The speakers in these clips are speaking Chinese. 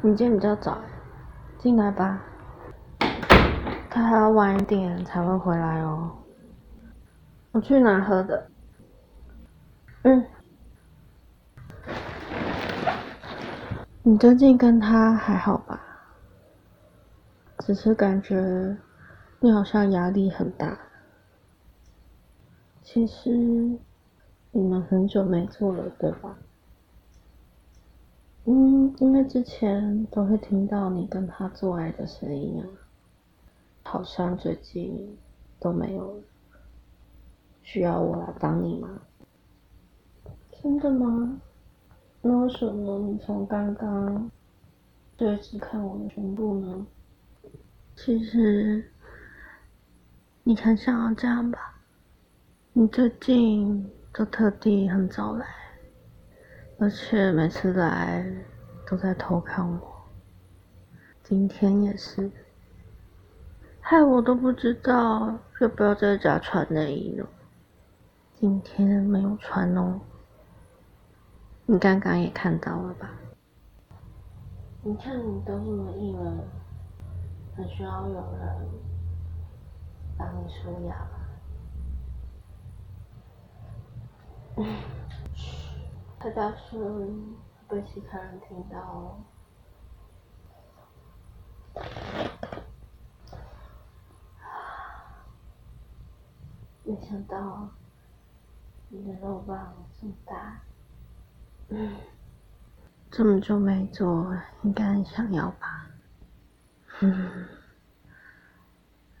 你今天比较早，进来吧。他还要晚一点才会回来哦。我去拿喝的。嗯。你最近跟他还好吧？只是感觉你好像压力很大。其实你们很久没做了，对吧？嗯，因为之前都会听到你跟他做爱的声音啊，好像最近都没有了。需要我来帮你吗？真的吗？那为什么你从刚刚就一直看我的胸部呢？其实你很想要这样吧？你最近都特地很早来。而且每次来都在偷看我，今天也是，害我都不知道要不要在家穿内衣了。今天没有穿哦，你刚刚也看到了吧？你看你都这么硬了，很需要有人帮你舒压吧？他大声，被其他人听到。没想到你的肉棒这么大，嗯，这么久没做，应该想要吧？嗯，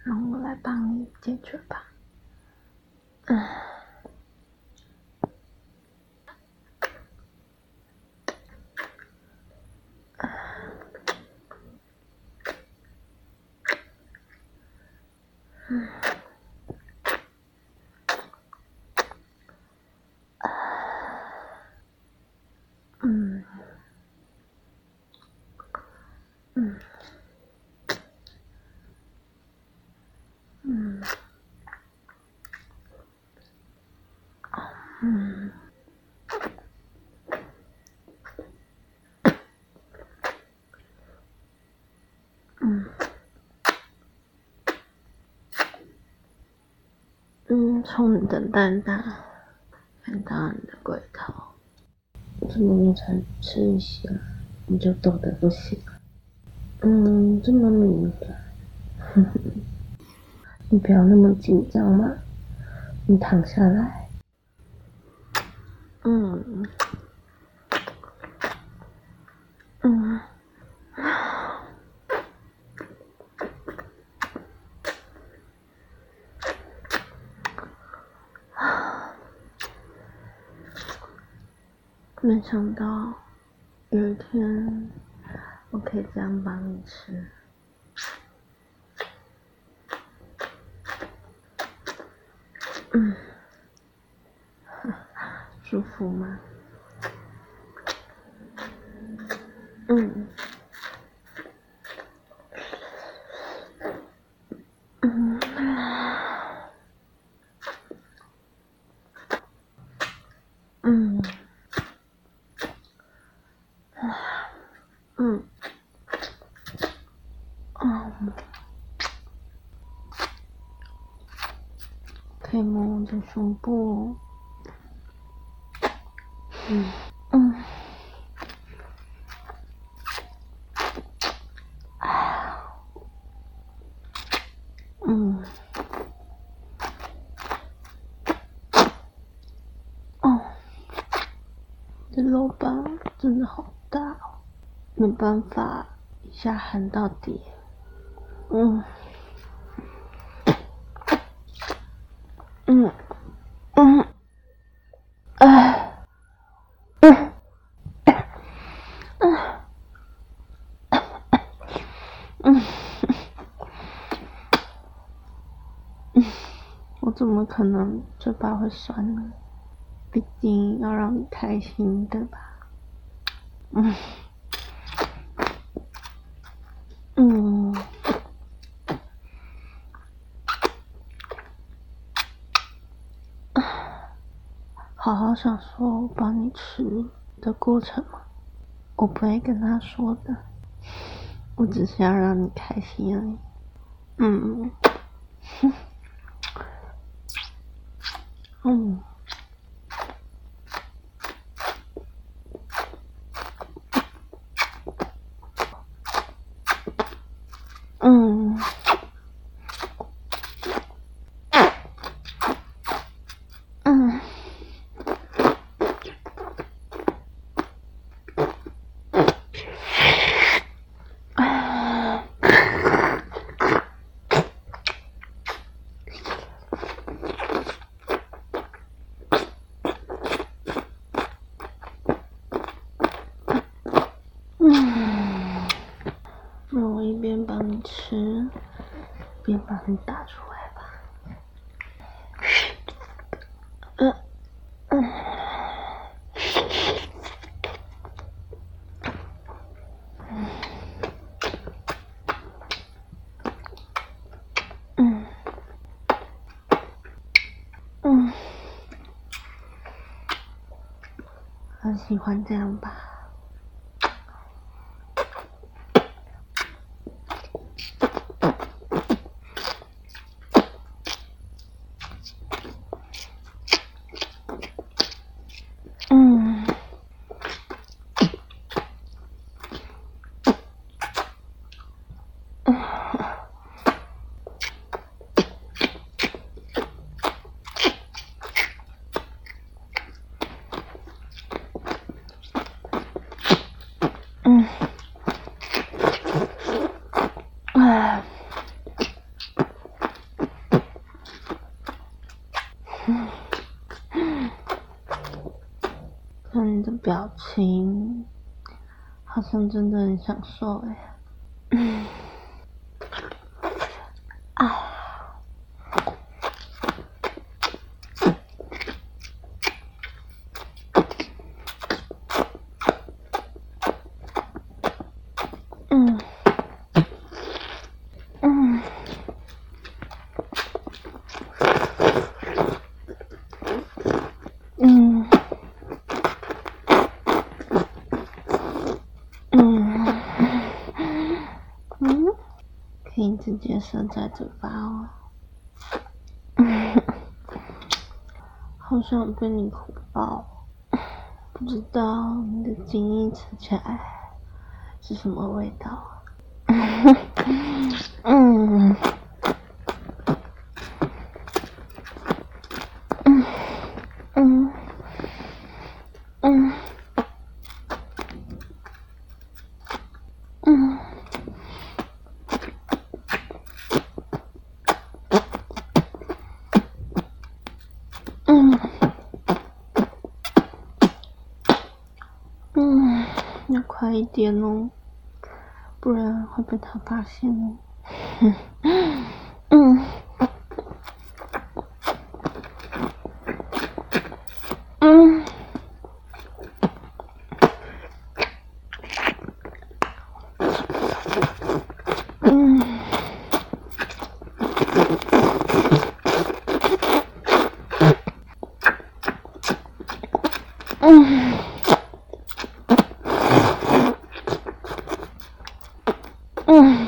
让我来帮你解决吧。嗯。嗯，嗯，嗯，从你的蛋蛋看到你的龟头，这么你才吃一下，你就抖得不行。嗯，这么敏感，你不要那么紧张嘛，你躺下来。嗯，嗯，没想到有一天我可以这样帮你吃，嗯。舒服吗？嗯，嗯，嗯，嗯，嗯，可以摸我的胸部。嗯嗯，嗯，哦，这肉棒真的好大哦，没办法，一下含到底，嗯，嗯，嗯，哎。怎么可能嘴巴会酸呢？毕竟要让你开心，对吧？嗯，好好享受帮你吃的过程嘛，我不会跟他说的。我只是要让你开心而已。嗯，嗯。吃，别把你打出来吧。嗯嗯嗯嗯，很喜欢这样吧。看你的表情，好像真的很享受哎。嗯，嗯，嗯，可以直接塞在嘴巴哦，好想被你拥抱，不知道你的精液吃起来是什么味道？嗯。快一点哦，不然会被他发现哦。Mm.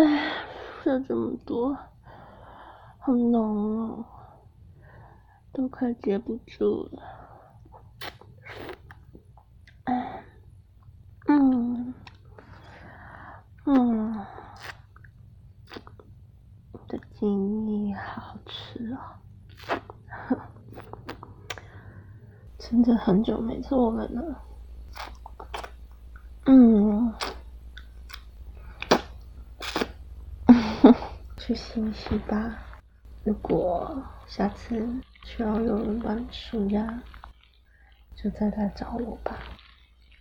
了这么多，好浓哦，都快接不住了。哎，嗯，嗯，这金蜜好吃哦，真的很久没做了呢。嗯。去休息吧。如果下次需要有人帮你舒压，就再来找我吧。